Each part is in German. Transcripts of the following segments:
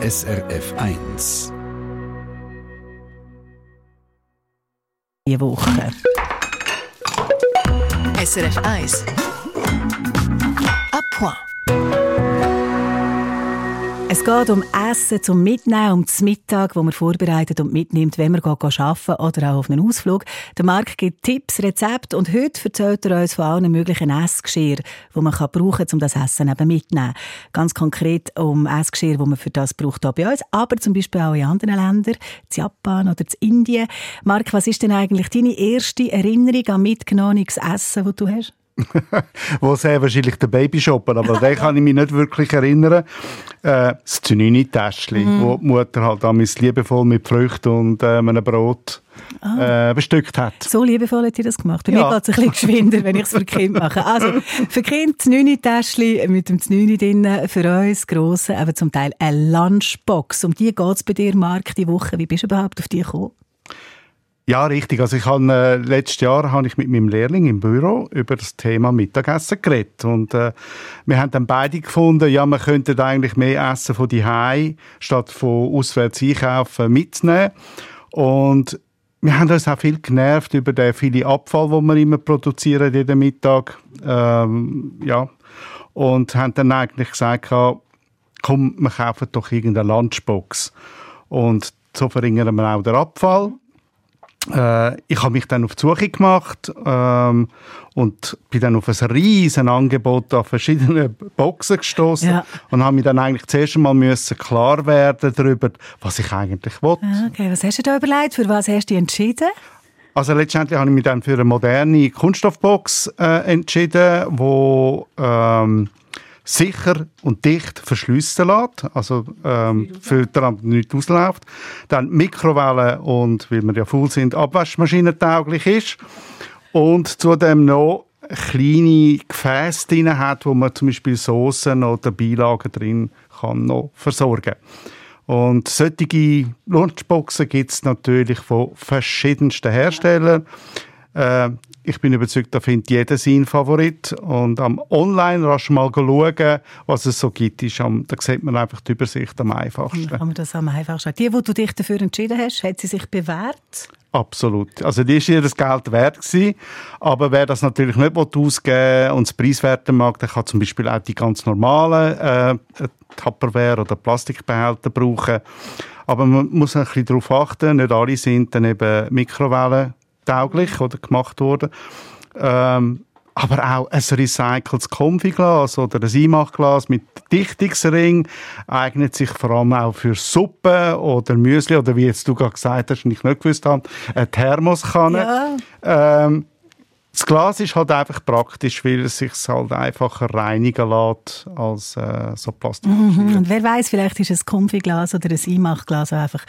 SRF 1. Die Woche. SRF 1. A point. Es geht um Essen zum Mitnehmen, um das Mittag, das man vorbereitet und mitnimmt, wenn man arbeiten oder auch auf einen Ausflug. Der Marc gibt Tipps, Rezepte und heute erzählt er uns von allen möglichen Essgeschirr, die man brauchen kann, um das Essen eben mitzunehmen. Ganz konkret um Essgeschirr, die man für das braucht hier bei uns, aber zum Beispiel auch in anderen Ländern, in Japan oder in Indien. Marc, was ist denn eigentlich deine erste Erinnerung an mitgenommenes Essen, das du hast? wo sehr wahrscheinlich der Babyshop, aber den kann ich mich nicht wirklich erinnern. Äh, das Zünini-Täschchen, mm. wo die Mutter halt damals liebevoll mit Früchten und äh, einem Brot ah. äh, bestückt hat. So liebevoll hat sie das gemacht. Bei ja. mir geht es ein bisschen geschwinder, wenn ich es für Kind mache. Also, für Kind das Zünini-Täschchen mit dem Zünini drin, für uns grosse, aber zum Teil eine Lunchbox. Um die geht es bei dir, Marc, die Woche. Wie bist du überhaupt auf die gekommen? Ja, richtig. Also ich habe, äh, letztes Jahr habe ich mit meinem Lehrling im Büro über das Thema Mittagessen geredet. Und äh, wir haben dann beide gefunden, ja, man könnte eigentlich mehr Essen von die statt von auswärts einkaufen mitnehmen. Und wir haben uns auch viel genervt über den vielen Abfall, den wir immer produzieren jeden Mittag. Ähm, ja. Und haben dann eigentlich gesagt, komm, wir kaufen doch irgendeine Lunchbox. Und so verringern wir auch den Abfall. Äh, ich habe mich dann auf die Suche gemacht ähm, und bin dann auf ein riesen Angebot an verschiedenen Boxen gestoßen ja. und habe mir dann eigentlich zuerst einmal müssen klar werden darüber, was ich eigentlich will. Ah, okay, was hast du da überlegt? Für was hast du dich entschieden? Also letztendlich habe ich mich dann für eine moderne Kunststoffbox äh, entschieden, wo ähm, sicher und dicht verschliessen lässt, also ähm, Filterant nicht ausläuft. Dann Mikrowelle und, weil wir ja faul sind, abwaschmaschinentauglich ist. Und zudem noch kleine Gefäße drin hat, wo man zum Beispiel Soßen oder Beilagen drin kann noch versorgen und solche Lunchboxen gibt es natürlich von verschiedensten Herstellern. Äh, ich bin überzeugt, da findet jeder seinen Favorit. Und am Online rasch mal schauen, was es so gibt, ist am, da sieht man einfach die Übersicht am einfachsten. Dann kann man das am einfachsten. Die, wo du dich dafür entschieden hast, hat sie sich bewährt? Absolut. Also die ist ihr das Geld wert gewesen. Aber wer das natürlich nicht ausgeben und es preiswerter mag, der kann zum Beispiel auch die ganz normalen äh, Tupperware oder Plastikbehälter brauchen. Aber man muss ein bisschen darauf achten, nicht alle sind dann eben Mikrowellen tauglich oder gemacht worden. Ähm, aber auch ein recyceltes Konfiglas oder ein Einmachglas mit Dichtungsring eignet sich vor allem auch für Suppe oder Müsli oder wie jetzt du gerade gesagt hast und ich nicht gewusst habe, eine Thermoskanne. Ja. Ähm, das Glas ist halt einfach praktisch, weil es sich halt einfacher reinigen lässt als äh, so Plastik. Mhm. Und wer weiß, vielleicht ist es ein Konfiglas oder ein Einmachglas einfach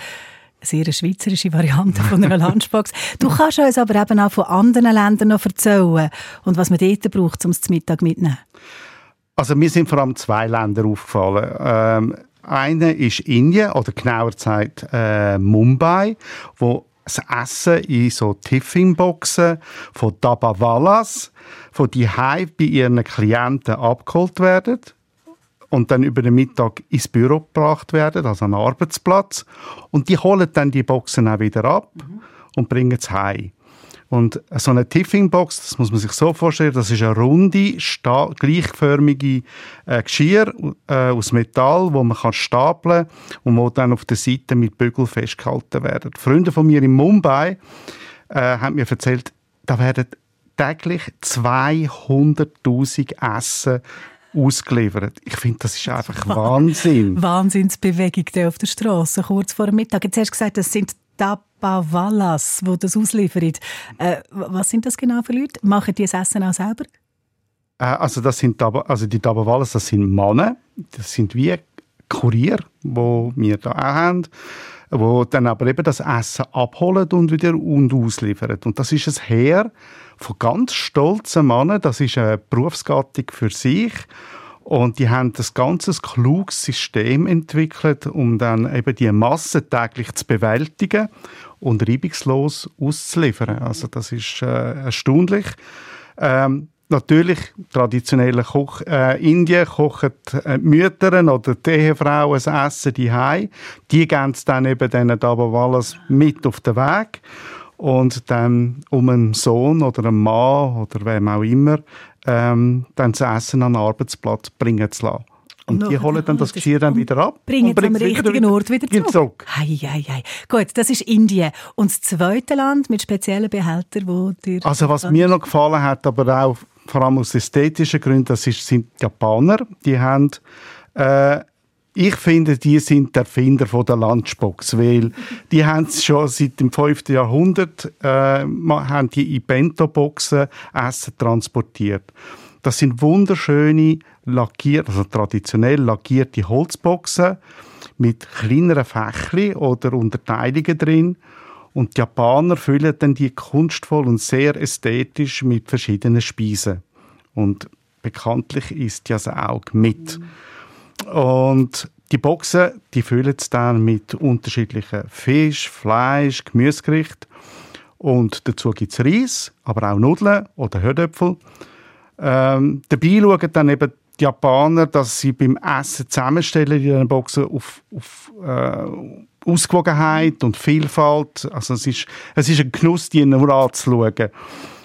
sehr eine schweizerische Variante von einer Lunchbox. Du kannst uns aber eben auch von anderen Ländern noch erzählen und was man dort braucht, um es zum Mittag mitzunehmen. Also mir sind vor allem zwei Länder aufgefallen. Ähm, eine ist Indien oder genauer gesagt äh, Mumbai, wo das Essen in so Tiffin-Boxen von Dabavalas von die bei ihren Klienten abgeholt werden und dann über den Mittag ins Büro gebracht werden, also an den Arbeitsplatz. Und die holen dann die Boxen auch wieder ab mhm. und bringen es heim. Und so eine Tiffin-Box, das muss man sich so vorstellen, das ist eine runde, gleichförmige äh, Geschirr äh, aus Metall, wo man kann stapeln und wo dann auf der Seite mit Bügel festgehalten werden. Die Freunde von mir in Mumbai äh, haben mir erzählt, da werden täglich 200.000 Essen ausgeliefert. Ich finde, das ist einfach Wahnsinn. Wahnsinnsbewegung auf der Straße kurz vor dem Mittag. Jetzt hast du gesagt, das sind Tapawalas, die das ausliefern. Äh, was sind das genau für Leute? Machen die das Essen auch selber? Äh, also, das sind, also die Tapawalas, das sind Männer. Das sind wie Kurier, wo wir da auch haben wo dann aber eben das Essen abholen und wieder und ausliefern. Und das ist ein Heer von ganz stolzen Männern. Das ist eine Berufsgattung für sich. Und die haben das ganze kluges System entwickelt, um dann eben die Masse täglich zu bewältigen und reibungslos auszuliefern. Also das ist äh, erstaunlich. Ähm, natürlich traditionelle Koch, äh, Indien kochen äh, Mütter oder die Ehefrauen ein Essen die Die geben es dann eben diesen Dabawalas mit auf den Weg und dann um einen Sohn oder einen Mann oder wem auch immer ähm, dann das Essen an den Arbeitsplatz bringen zu lassen. Und, und die holen dann das Geschirr dann wieder ab. Bringen es am richtigen wieder, Ort wieder zurück. zurück. Hei, hei, hei. Gut, das ist Indien. Und das zweite Land mit speziellen Behältern, wo dir... Also was mir noch gefallen hat, aber auch vor allem aus ästhetischen Gründen, das ist, sind die Japaner. Die haben äh, ich finde, die sind der Erfinder von der Lunchbox, weil die haben es schon seit dem 5. Jahrhundert äh, haben die in Bento-Boxen Essen transportiert. Das sind wunderschöne lackiert, also traditionell lackierte Holzboxen mit kleineren Fächli oder Unterteilungen drin. Und die Japaner füllen dann die kunstvoll und sehr ästhetisch mit verschiedenen Speisen. Und bekanntlich isst ja das Auge mit. Und die Boxen, die füllen es dann mit unterschiedlichen Fisch, Fleisch, Gemüsegerichten. Und dazu gibt es Reis, aber auch Nudeln oder Herdöpfel. Ähm, dabei schauen dann eben die Japaner, dass sie beim Essen zusammenstellen in diesen Boxen auf, auf äh, Ausgewogenheit und Vielfalt. Also es ist, es ist ein Genuss, die nur anzuschauen.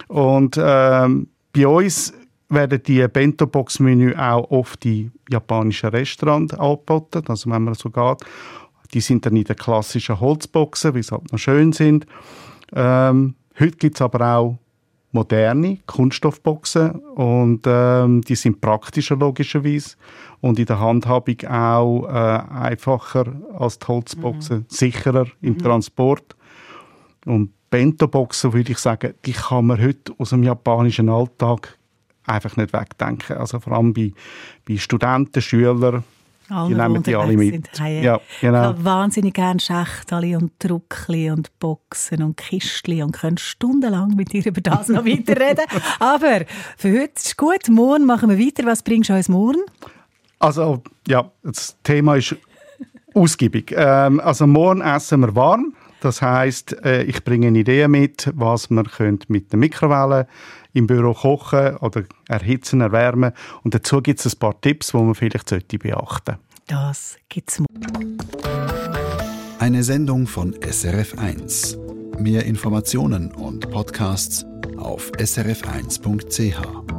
Und ähm, bei uns werden die Bento-Box-Menü auch oft in japanischen Restaurants angeboten, also wenn man so geht. Die sind dann in den klassischen Holzboxen, wie sie halt noch schön sind. Ähm, heute gibt es aber auch moderne Kunststoffboxen und ähm, die sind praktischer logischerweise und in der Handhabung auch äh, einfacher als die Holzboxen, mhm. sicherer im mhm. Transport. Und Bento-Boxen würde ich sagen, die kann man heute aus dem japanischen Alltag einfach nicht wegdenken. Also vor allem bei, bei Studenten, Schülern, alle, die nehmen die alle mit. Ja, genau. Ich habe wahnsinnig gerne Schächtchen und Druckli und Boxen und Kistli und können stundenlang mit dir über das noch weiterreden. Aber für heute ist gut. Morgen machen wir weiter. Was bringst du uns morgen? Also, ja, das Thema ist ausgiebig. Ähm, also morgen essen wir warm. Das heißt, äh, ich bringe eine Idee mit, was man mit der Mikrowelle im Büro kochen oder erhitzen, erwärmen. Und dazu gibt es ein paar Tipps, die man vielleicht sollte beachten Das gibt's. Eine Sendung von SRF1. Mehr Informationen und Podcasts auf srf1.ch.